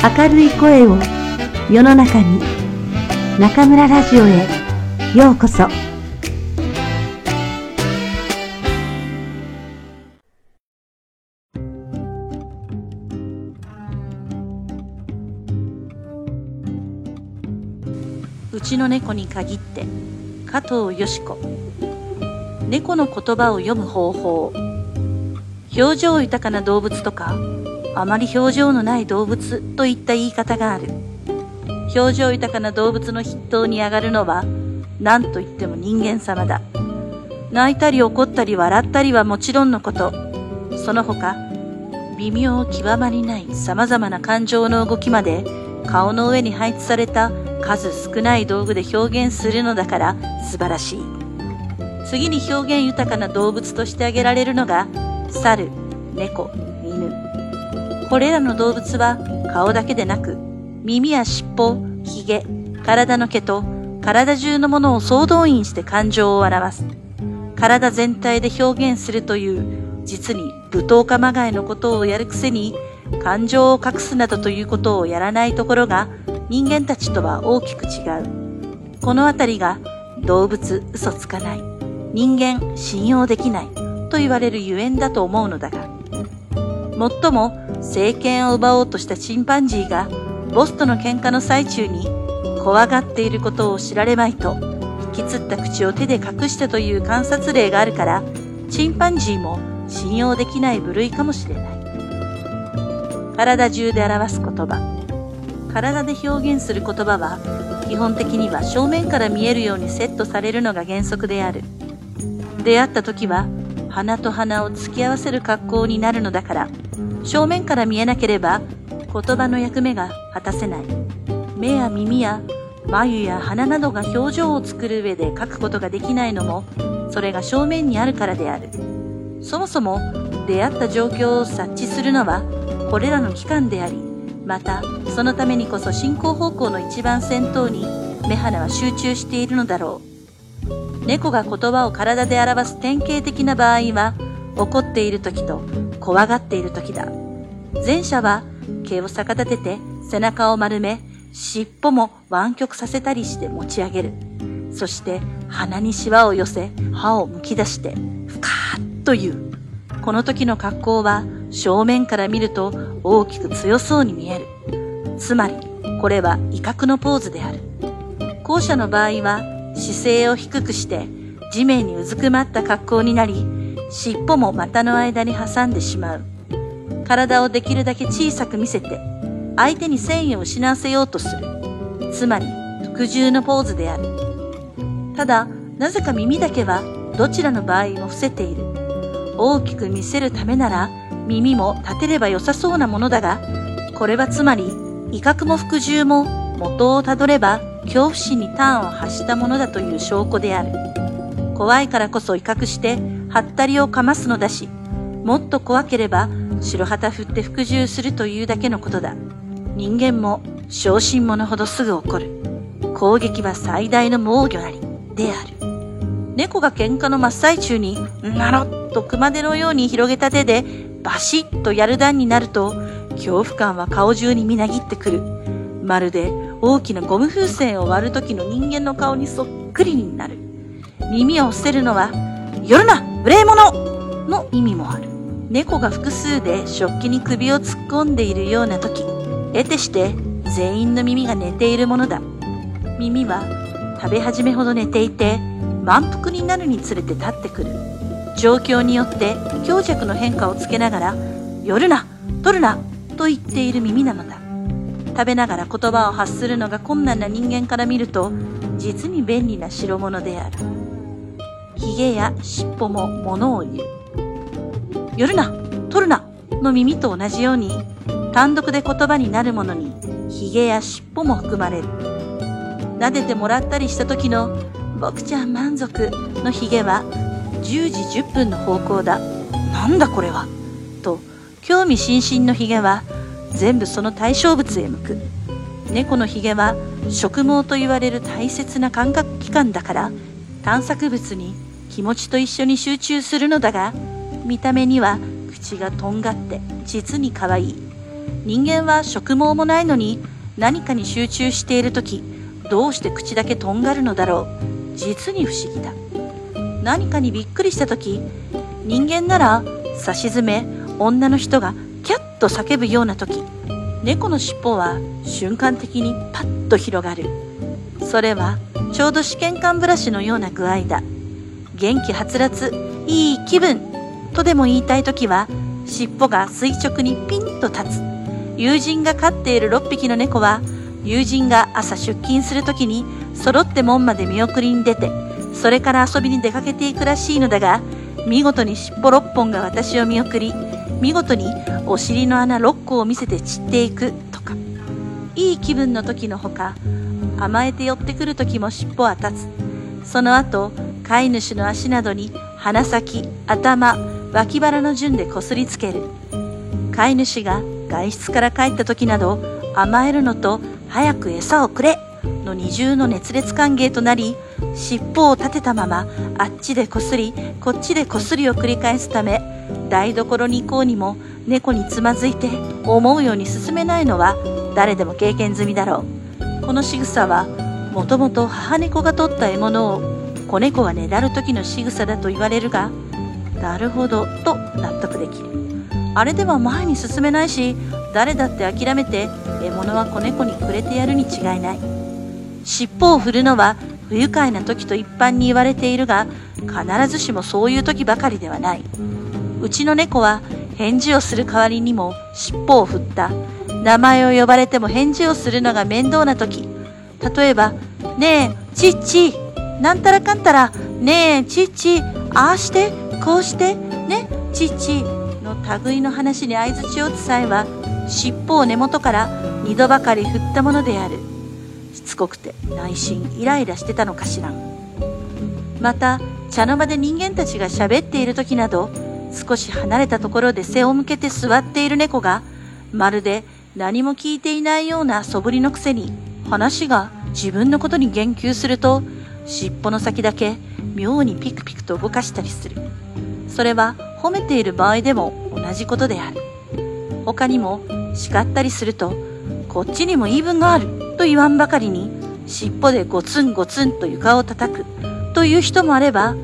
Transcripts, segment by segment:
明るい声を世の中に中村ラジオへようこそ。うちの猫に限って加藤よし子。猫の言葉を読む方法。表情豊かな動物とかあまり表情のない動物といった言い方がある。表情豊かな動物の筆頭に上がるのは何と言っても人間様だ。泣いたり怒ったり笑ったりはもちろんのこと。その他微妙極まりない様々な感情の動きまで顔の上に配置された数少ない道具で表現するのだから素晴らしい。次に表現豊かな動物として挙げられるのが、猿、猫、これらの動物は顔だけでなく、耳や尻尾、髭、体の毛と体中のものを総動員して感情を表す。体全体で表現するという、実に舞踏家まがいのことをやるくせに、感情を隠すなどということをやらないところが人間たちとは大きく違う。このあたりが動物嘘つかない。人間信用できないと言われるゆえんだと思うのだが。もっとも政権を奪おうとしたチンパンジーがボスとの喧嘩の最中に怖がっていることを知られまいと引きつった口を手で隠したという観察例があるからチンパンジーも信用できない部類かもしれない。体中で表す言葉。体で表現する言葉は基本的には正面から見えるようにセットされるのが原則である。出会った時は鼻と鼻を突き合わせる格好になるのだから正面から見えなければ言葉の役目が果たせない。目や耳や眉や鼻などが表情を作る上で書くことができないのもそれが正面にあるからである。そもそも出会った状況を察知するのはこれらの器官であり、またそのためにこそ進行方向の一番先頭に目鼻は集中しているのだろう。猫が言葉を体で表す典型的な場合は、怒っている時と怖がっている時だ。前者は毛を逆立てて背中を丸め、尻尾も湾曲させたりして持ち上げる。そして鼻にシワを寄せ、歯をむき出して、ふかーっと言う。この時の格好は正面から見ると大きく強そうに見える。つまり、これは威嚇のポーズである。後者の場合は姿勢を低くして地面にうずくまった格好になり、尻尾も股の間に挟んでしまう。体をできるだけ小さく見せて、相手に繊維を失わせようとする。つまり、服従のポーズである。ただ、なぜか耳だけはどちらの場合も伏せている。大きく見せるためなら耳も立てれば良さそうなものだが、これはつまり威嚇も服従も元をたどれば恐怖心に端を発したものだという証拠である。怖いからこそ威嚇してはったりをかますのだし、もっと怖ければ白旗振って服従するというだけのことだ。人間も小心者ほどすぐ怒る。攻撃は最大の防御なり、である。猫が喧嘩の真っ最中に、なろっと熊手のように広げた手で、バシッとやる段になると、恐怖感は顔中にみなぎってくる。まるで大きなゴム風船を割る時の人間の顔にそっくりになる。耳を伏せるのは、夜な無礼者の意味もある。猫が複数で食器に首を突っ込んでいるような時、得てして全員の耳が寝ているものだ。耳は食べ始めほど寝ていて、満腹になるにつれて立ってくる。状況によって強弱の変化をつけながら、寄るな取るなと言っている耳なのだ。食べながら言葉を発するのが困難な人間から見ると、実に便利な代物である。髭や尻尾も物を言う。寄るな取るなの耳と同じように、単独で言葉になるものに、髭や尻尾も含まれる。撫でてもらったりした時の僕ちゃん満足のヒゲは10時10分の方向だ。なんだこれは。と、興味津々のヒゲは全部その対象物へ向く。猫のヒゲは植毛と言われる大切な感覚器官だから探索物に気持ちと一緒に集中するのだが見た目には口がとんがって実に可愛い人間は食毛もないのに何かに集中しているとき、どうして口だけとんがるのだろう。実に不思議だ。何かにびっくりしたとき、人間なら、差し詰め、女の人がキャッと叫ぶようなとき、猫の尻尾は瞬間的にパッと広がる。それはちょうど試験管ブラシのような具合だ。元気はつらつ、いい気分とでも言いたいときは、尻尾が垂直にピンと立つ。友人が飼っている6匹の猫は、友人が朝出勤するときに揃って門まで見送りに出て、それから遊びに出かけていくらしいのだが、見事に尻尾6本が私を見送り、見事にお尻の穴6個を見せて散っていくとか。いい気分の時のほか、甘えて寄ってくる時も尻尾は立つ。その後、飼い主の足などに鼻先、頭、脇腹の順でこすりつける。飼い主が外出から帰った時など、甘えるのと早く餌をくれの二重の熱烈歓迎となり、尻尾を立てたままあっちでこすり、こっちでこすりを繰り返すため、台所に行こうにも猫につまずいて思うように進めないのは誰でも経験済みだろう。この仕草はもともと母猫が取った獲物を子猫がねだる時の仕草だと言われるが、なるほどと納得できる。あれでは前に進めないし、誰だって諦めて獲物は子猫にくれてやるに違いない。尻尾を振るのは不愉快な時と一般に言われているが、必ずしもそういう時ばかりではない。うちの猫は返事をする代わりにも尻尾を振った。名前を呼ばれても返事をするのが面倒な時。例えば、ねえ、ちっち、なんたらかんたら、ねえ、ちっち、ああして、こうして、ね、ちっち、の類の話に相づちを打つ際は、尻尾を根元から二度ばかり振ったものである。しつこくて内心イライラしてたのかしら。また、茶の間で人間たちが喋っている時など、少し離れたところで背を向けて座っている猫が、まるで何も聞いていないような素振りのくせに、話が自分のことに言及すると、尻尾の先だけ妙にピクピクと動かしたりする。それは褒めている場合でも同じことである。他にも叱ったりすると、こっちにも言い分があると言わんばかりに、尻尾でゴツンゴツンと床を叩くという人もあれば、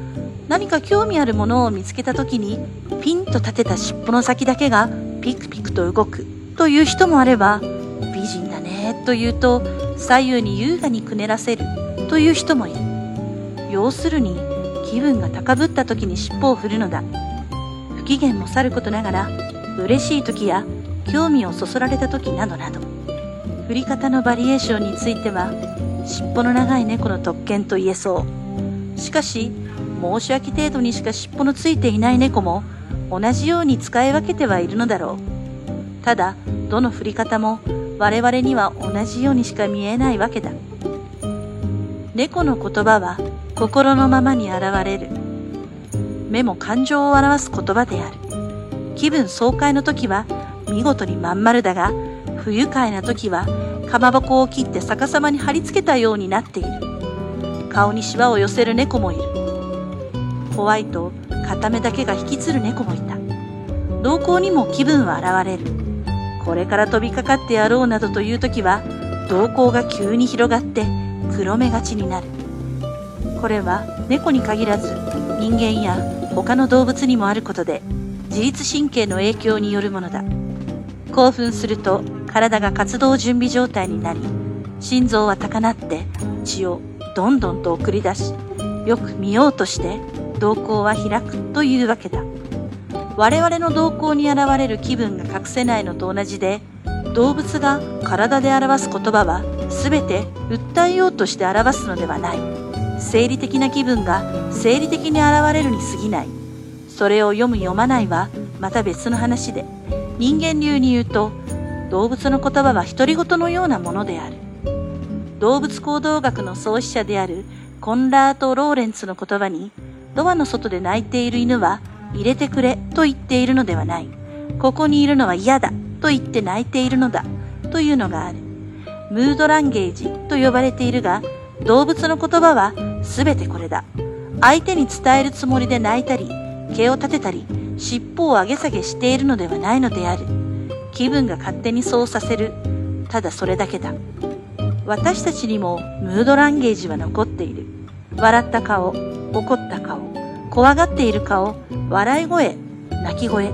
何か興味あるものを見つけた時にピンと立てた尻尾の先だけがピクピクと動くという人もあれば美人だねと言うと左右に優雅にくねらせるという人もいる。要するに気分が高ぶった時に尻尾を振るのだ。不機嫌もさることながら嬉しい時や興味をそそられた時などなど。振り方のバリエーションについては尻尾の長い猫の特権と言えそう。しかし申し訳程度にしか尻尾のついていない猫も同じように使い分けてはいるのだろう。ただ、どの振り方も我々には同じようにしか見えないわけだ。猫の言葉は心のままに現れる。目も感情を表す言葉である。気分爽快の時は見事にまん丸だが、不愉快な時はかまぼこを切って逆さまに貼り付けたようになっている。顔にシワを寄せる猫もいる。怖いと片目だけが引きつる猫もいた。瞳孔にも気分は現れる。これから飛びかかってやろうなどという時は、瞳孔が急に広がって黒目がちになる。これは猫に限らず人間や他の動物にもあることで自律神経の影響によるものだ。興奮すると体が活動準備状態になり、心臓は高鳴って血をどんどんと送り出し、よく見ようとして瞳孔は開くというわけだ。我々の瞳孔に現れる気分が隠せないのと同じで、動物が体で表す言葉は全て訴えようとして表すのではない。生理的な気分が生理的に現れるに過ぎない。それを読む読まないはまた別の話で、人間流に言うと、動物の言葉は独り言のようなものである。動物行動学の創始者であるコンラート・ローレンツの言葉に、ドアの外で泣いている犬は入れてくれと言っているのではない。ここにいるのは嫌だと言って泣いているのだというのがある。ムードランゲージと呼ばれているが、動物の言葉は全てこれだ。相手に伝えるつもりで泣いたり、毛を立てたり、尻尾を上げ下げしているのではないのである。気分が勝手にそうさせる。ただそれだけだ。私たちにもムードランゲージは残っている。笑った顔、怒った顔、怖がっている顔、笑い声、泣き声。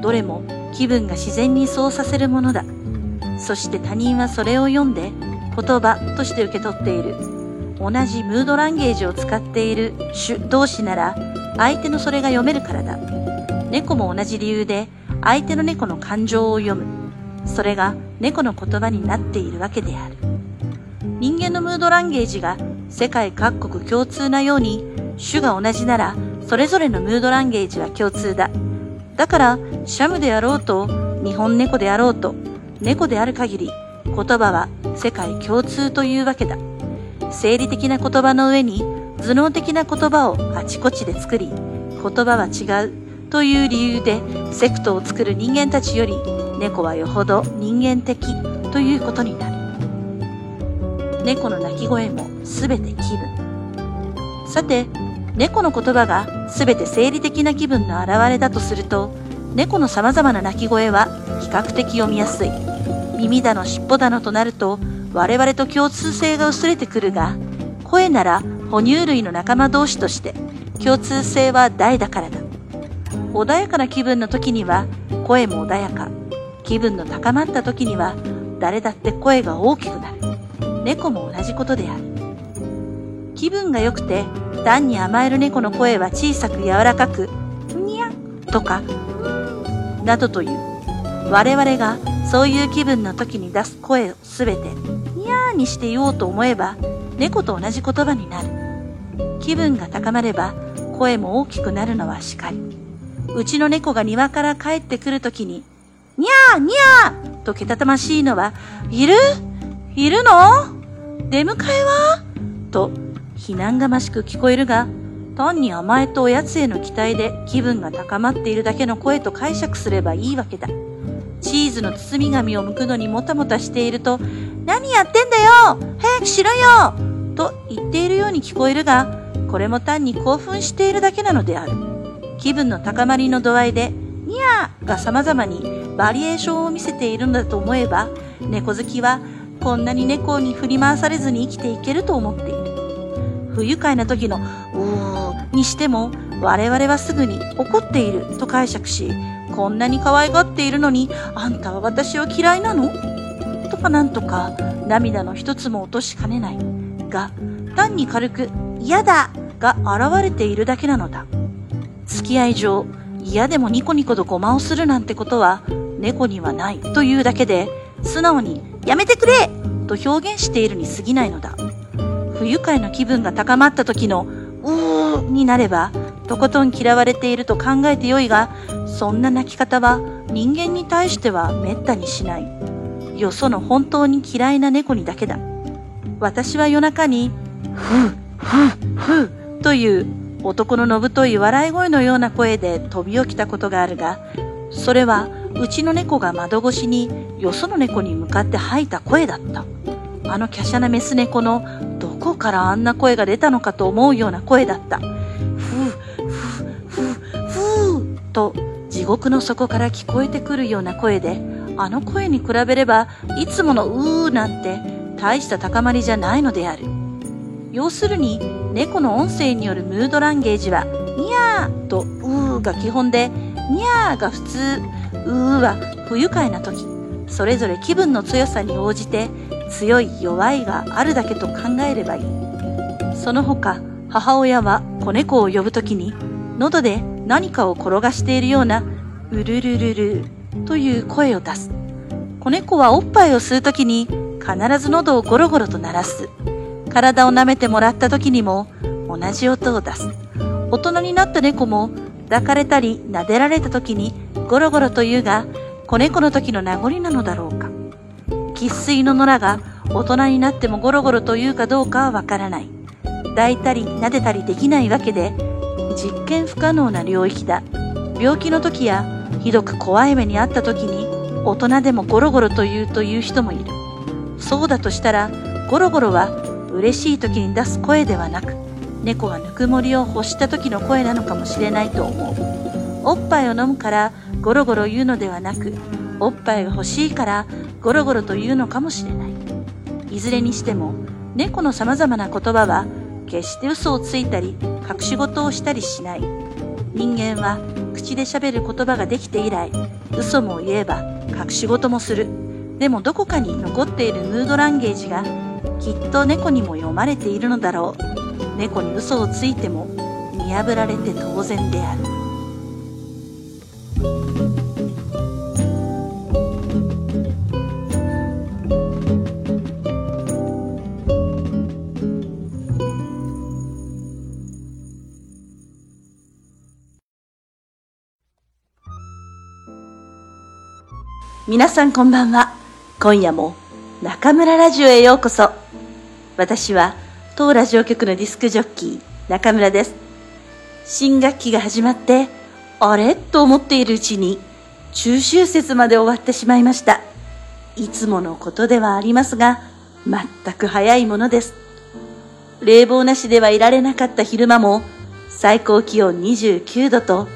どれも気分が自然にそうさせるものだ。そして他人はそれを読んで言葉として受け取っている。同じムードランゲージを使っている主同士なら相手のそれが読めるからだ。猫も同じ理由で相手の猫の感情を読む。それが猫の言葉になっているわけである。人間のムードランゲージが世界各国共通なように種が同じならそれぞれのムードランゲージは共通だ。だからシャムであろうと日本猫であろうと猫である限り言葉は世界共通というわけだ。生理的な言葉の上に頭脳的な言葉をあちこちで作り、言葉は違うという理由でセクトを作る人間たちより猫はよほど人間的ということになる。猫の鳴き声もすべて気分。さて、猫の言葉がすべて生理的な気分の表れだとすると、猫の様々な鳴き声は比較的読みやすい。耳だの尻尾だのとなると、我々と共通性が薄れてくるが、声なら哺乳類の仲間同士として共通性は大だからだ。穏やかな気分の時には声も穏やか。気分の高まった時には誰だって声が大きくなる。猫も同じことである。気分が良くて単に甘える猫の声は小さく柔らかく、にゃとか、などという。我々がそういう気分の時に出す声をすべて、にゃーにして言おうと思えば、猫と同じ言葉になる。気分が高まれば、声も大きくなるのはしかり。うちの猫が庭から帰ってくるときに、にゃーにゃーとけたたましいのは、いる？いるの？出迎えは？と、非難がましく聞こえるが、単に甘えとおやつへの期待で気分が高まっているだけの声と解釈すればいいわけだ。チーズの包み紙を剥くのにもたもたしていると、何やってんだよ？早くしろよと言っているように聞こえるが、これも単に興奮しているだけなのである。気分の高まりの度合いで、ニャーが様々にバリエーションを見せているのだと思えば、猫好きはこんなに猫に振り回されずに生きていけると思っている。不愉快な時の、うーにしても、我々はすぐに怒っていると解釈し、こんなに可愛がっているのに、あんたは私を嫌いなの？とかなんとか、涙の一つも落としかねない。が、単に軽く、嫌だが現れているだけなのだ。付き合い上、嫌でもニコニコとごまをするなんてことは、猫にはないというだけで、素直に、やめてくれと表現しているに過ぎないのだ。不愉快な気分が高まった時の、うーになれば、とことん嫌われていると考えてよいが、そんな泣き方は人間に対しては滅多にしない。よその本当に嫌いな猫にだけだ。私は夜中に、ふう、ふう、ふう、という男ののぶとい笑い声のような声で飛び起きたことがあるが、それはうちの猫が窓越しによその猫に向かって吐いた声だった。あの華奢なメス猫のどこからあんな声が出たのかと思うような声だった。ふう、ふう、ふう、ふう、と地獄の底から聞こえてくるような声で、あの声に比べれば、いつものうーなんて大した高まりじゃないのである。要するに、猫の音声によるムードランゲージは、にゃーとうーが基本で、にゃーが普通、うーは不愉快な時、それぞれ気分の強さに応じて、強い弱いがあるだけと考えればいい。その他、母親は子猫を呼ぶときに、喉で何かを転がしているような、うるるるるという声を出す。子猫はおっぱいを吸うときに、必ず喉をゴロゴロと鳴らす。体を舐めてもらったときにも、同じ音を出す。大人になった猫も、抱かれたり撫でられたときに、ゴロゴロと言うが、子猫の時の名残なのだろうか。喫水の野良が大人になってもゴロゴロというかどうかはわからない。抱いたり撫でたりできないわけで、実験不可能な領域だ。病気の時やひどく怖い目にあった時に大人でもゴロゴロと言うという人もいる。そうだとしたら、ゴロゴロは嬉しい時に出す声ではなく、猫がぬくもりを欲した時の声なのかもしれないと思う。おっぱいを飲むからゴロゴロ言うのではなく、おっぱいが欲しいからゴロゴロと言うのかもしれない。いずれにしても、猫の様々な言葉は決して嘘をついたり隠し事をしたりしない。人間は口で喋る言葉ができて以来、嘘も言えば隠し事もする。でもどこかに残っているヌードランゲージがきっと猫にも読まれているのだろう。猫に嘘をついても見破られて当然である。皆さんこんばんは。今夜も中村ラジオへようこそ。私は当ラジオ局のディスクジョッキー中村です。新学期が始まって、あれ？と思っているうちに中秋節まで終わってしまいました。いつものことではありますが、全く早いものです。冷房なしではいられなかった昼間も最高気温29度と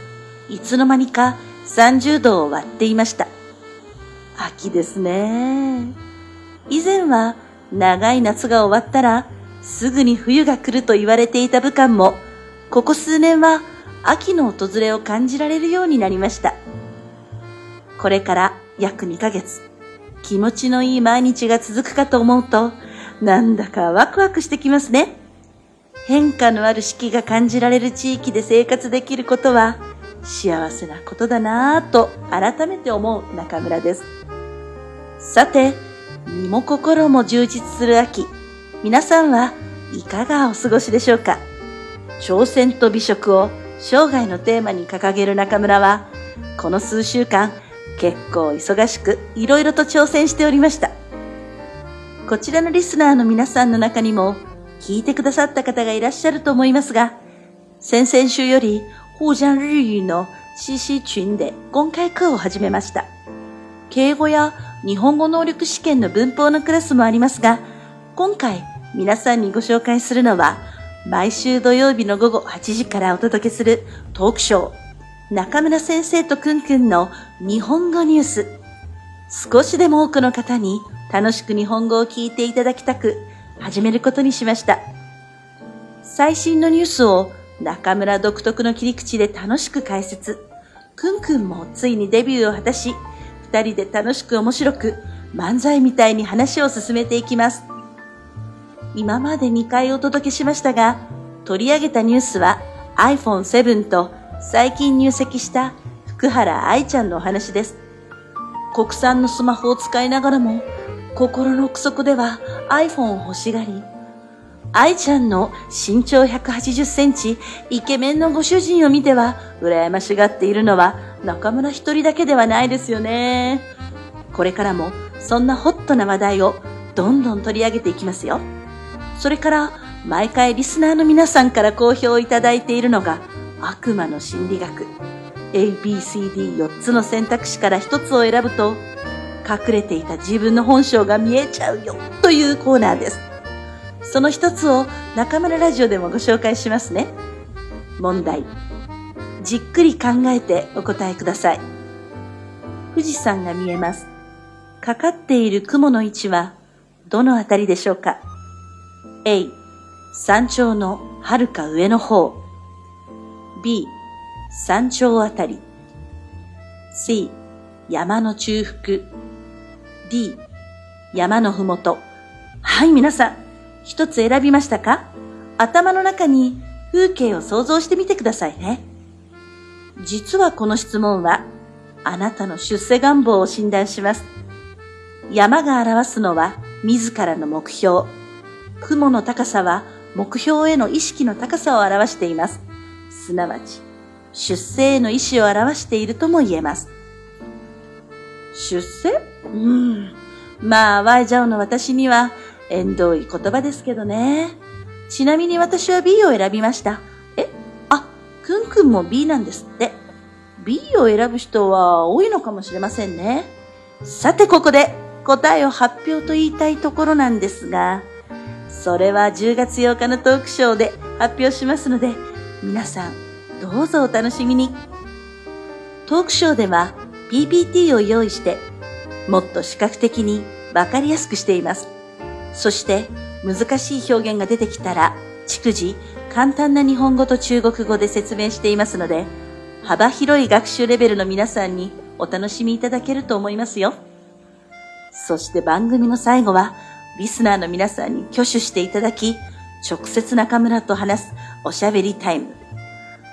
いつの間にか30度を割っていました。秋ですね。以前は長い夏が終わったらすぐに冬が来ると言われていた武漢も、ここ数年は秋の訪れを感じられるようになりました。これから約2ヶ月、気持ちのいい毎日が続くかと思うと、なんだかワクワクしてきますね。変化のある四季が感じられる地域で生活できることは幸せなことだなぁと改めて思う中村です。さて、身も心も充実する秋。皆さんはいかがお過ごしでしょうか？挑戦と美食を生涯のテーマに掲げる中村は、この数週間結構忙しくいろいろと挑戦しておりました。こちらのリスナーの皆さんの中にも聞いてくださった方がいらっしゃると思いますが、先々週より、互江日語の CC 群で公開課を始めました。敬語や日本語能力試験の文法のクラスもありますが、今回皆さんにご紹介するのは、毎週土曜日の午後8時からお届けするトークショー、中村先生とくんくんの日本語ニュース。少しでも多くの方に楽しく日本語を聞いていただきたく、始めることにしました。最新のニュースを中村独特の切り口で楽しく解説。くんくんもついにデビューを果たし、二人で楽しく面白く漫才みたいに話を進めていきます。今まで2回お届けしましたが、取り上げたニュースは iPhone7 と最近入籍した福原愛ちゃんのお話です。国産のスマホを使いながらも、心の奥底では iPhone を欲しがり、愛ちゃんの身長180センチ、イケメンのご主人を見ては、羨ましがっているのは中村一人だけではないですよね。これからも、そんなホットな話題をどんどん取り上げていきますよ。それから、毎回リスナーの皆さんから好評をいただいているのが、悪魔の心理学。A, B, C, D4 つの選択肢から1つを選ぶと、隠れていた自分の本性が見えちゃうよというコーナーです。その一つを中村ラジオでもご紹介しますね。問題。じっくり考えてお答えください。富士山が見えます。かかっている雲の位置はどのあたりでしょうか ?A、山頂のはるか上の方。B、山頂あたり。C、山の中腹。D、山のふもと。はい、皆さん。一つ選びましたか？頭の中に風景を想像してみてくださいね。実はこの質問は、あなたの出世願望を診断します。山が表すのは自らの目標。雲の高さは目標への意識の高さを表しています。すなわち、出世への意志を表しているとも言えます。出世？うん。まあ、ワイジャオの私には、縁遠い言葉ですけどね。ちなみに私は B を選びました。えあ、くんくんも B なんですって。B を選ぶ人は多いのかもしれませんね。さてここで答えを発表と言いたいところなんですが、それは10月8日のトークショーで発表しますので、皆さんどうぞお楽しみに。トークショーでは PPT を用意して、もっと視覚的にわかりやすくしています。そして、難しい表現が出てきたら、逐次、簡単な日本語と中国語で説明していますので、幅広い学習レベルの皆さんにお楽しみいただけると思いますよ。そして番組の最後は、リスナーの皆さんに挙手していただき、直接中村と話すおしゃべりタイム。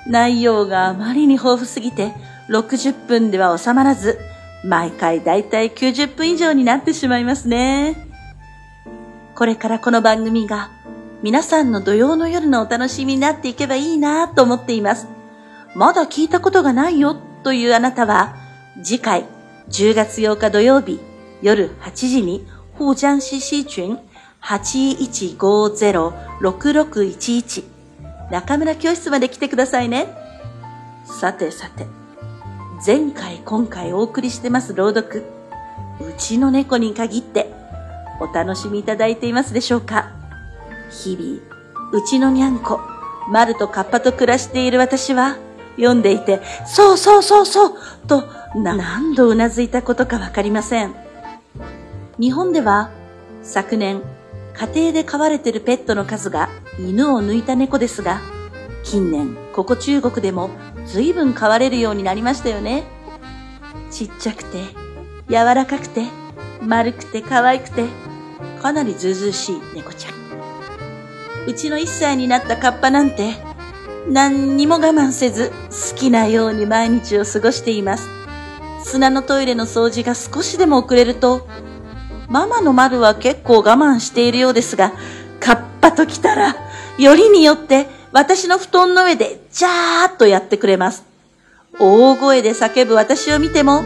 内容があまりに豊富すぎて、60分では収まらず、毎回だいたい90分以上になってしまいますね。これからこの番組が皆さんの土曜の夜のお楽しみになっていけばいいなと思っています。まだ聞いたことがないよというあなたは、次回10月8日土曜日夜8時に、沪江市市群8150-6611中村教室まで来てくださいね。さてさて、前回今回お送りしてます朗読、うちの猫に限ってお楽しみいただいていますでしょうか？日々、うちのにゃんこ、マルとカッパと暮らしている私は、読んでいて、そうそうそうそうと何度うなずいたことかわかりません。日本では昨年家庭で飼われているペットの数が犬を抜いた猫ですが、近年ここ中国でも随分飼われるようになりましたよね。ちっちゃくて、柔らかくて、丸くて可愛くて、かなりずうずうしい猫ちゃん。うちの1歳になったカッパなんて、何にも我慢せず好きなように毎日を過ごしています。砂のトイレの掃除が少しでも遅れると、ママの丸は結構我慢しているようですが、カッパと来たら、よりによって私の布団の上でジャーっとやってくれます。大声で叫ぶ私を見ても、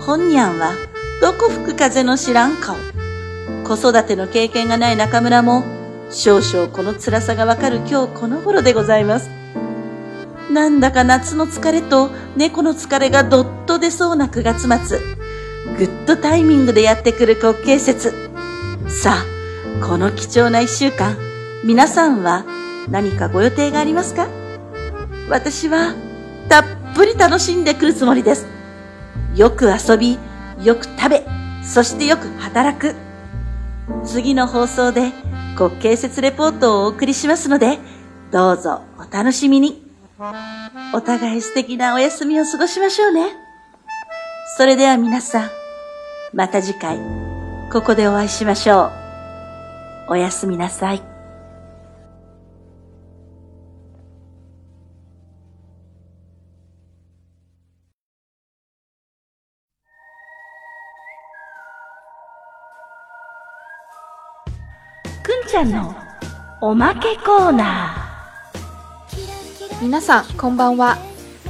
本にゃんはどこ吹く風の知らん顔。子育ての経験がない中村も、少々この辛さがわかる今日この頃でございます。なんだか夏の疲れと猫の疲れがどっと出そうな9月末。ぐっとタイミングでやってくる国慶節。さあ、この貴重な一週間、皆さんは何かご予定がありますか？私はたっぷり楽しんでくるつもりです。よく遊び、よく食べ、そしてよく働く。次の放送で国慶節レポートをお送りしますので、どうぞお楽しみに。お互い素敵なお休みを過ごしましょうね。それでは皆さん、また次回、ここでお会いしましょう。おやすみなさい。ちゃんのおまけコーナ皆さんこんばんは。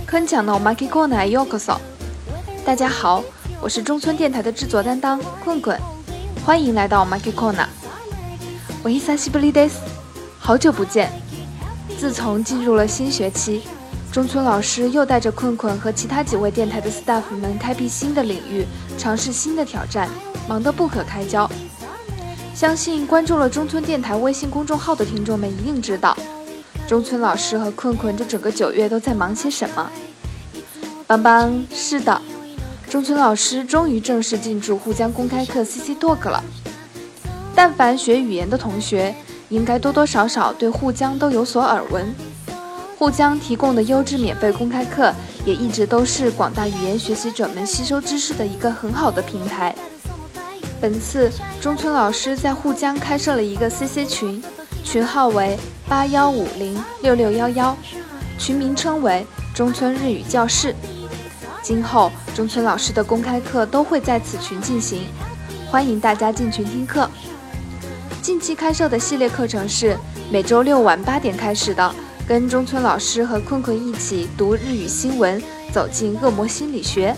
坤强的 Maki Corner ようこそ。大家好，我是中村电台的制作担当棍棍，欢迎来到 Maki Corner。我伊萨西布利德斯，好久不见。自从进入了新学期，中村老师又带着困困和其他几位电台的 staff 们开辟新的领域，尝试新的挑战，忙得不可开交。 相信关注了中村电台微信公众号的听众们一定知道，中村老师和困困这整个九月都在忙些什么。邦邦，是的，中村老师终于正式进驻沪江公开课 CC Talk 了。但凡学语言的同学，应该多多少少对沪江都有所耳闻。沪江提供的优质免费公开课，也一直都是广大语言学习者们吸收知识的一个很好的平台。本次中村老师在沪江开设了一个 CC 群，群号为八幺五零六六幺幺，群名称为中村日语教室。今后中村老师的公开课都会在此群进行，欢迎大家进群听课。近期开设的系列课程是每周六晚八点开始的，跟中村老师和困困一起读日语新闻，走进恶魔心理学。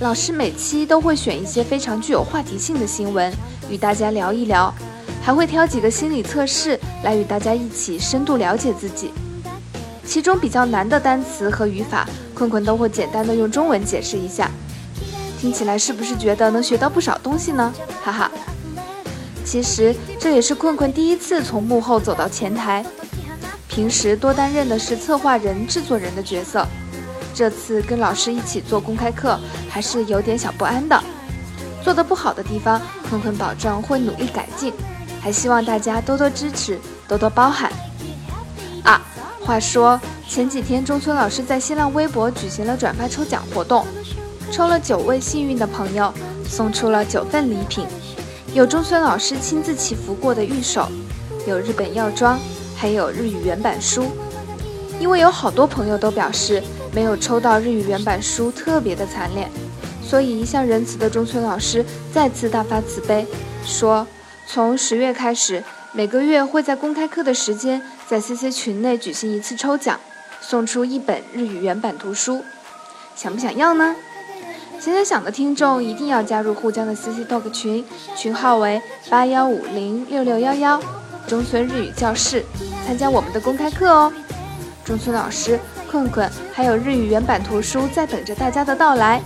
老师每期都会选一些非常具有话题性的新闻，与大家聊一聊，还会挑几个心理测试来与大家一起深度了解自己。其中比较难的单词和语法，困困都会简单的用中文解释一下。听起来是不是觉得能学到不少东西呢？哈哈。其实这也是困困第一次从幕后走到前台，平时多担任的是策划人、制作人的角色。这次跟老师一起做公开课，还是有点小不安的。做的不好的地方，坤坤保证会努力改进，还希望大家多多支持，多多包涵。啊，话说前几天中村老师在新浪微博举行了转发抽奖活动，抽了九位幸运的朋友，送出了九份礼品，有中村老师亲自祈福过的玉手，有日本药妆，还有日语原版书。因为有好多朋友都表示没有抽到日语原版书，特别的惨烈。所以，一向仁慈的中村老师再次大发慈悲，说从十月开始，每个月会在公开课的时间，在 CC 群内举行一次抽奖，送出一本日语原版图书。想不想要呢？想想想的听众一定要加入沪江的 CC Talk 群，群号为八幺五零六六幺幺，中村日语教室，参加我们的公开课哦。中村老师、困困还有日语原版图书在等着大家的到来。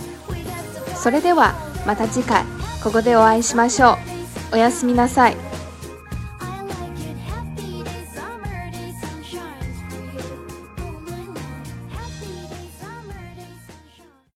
それではまた次回ここでお会いしましょう。おやすみなさい。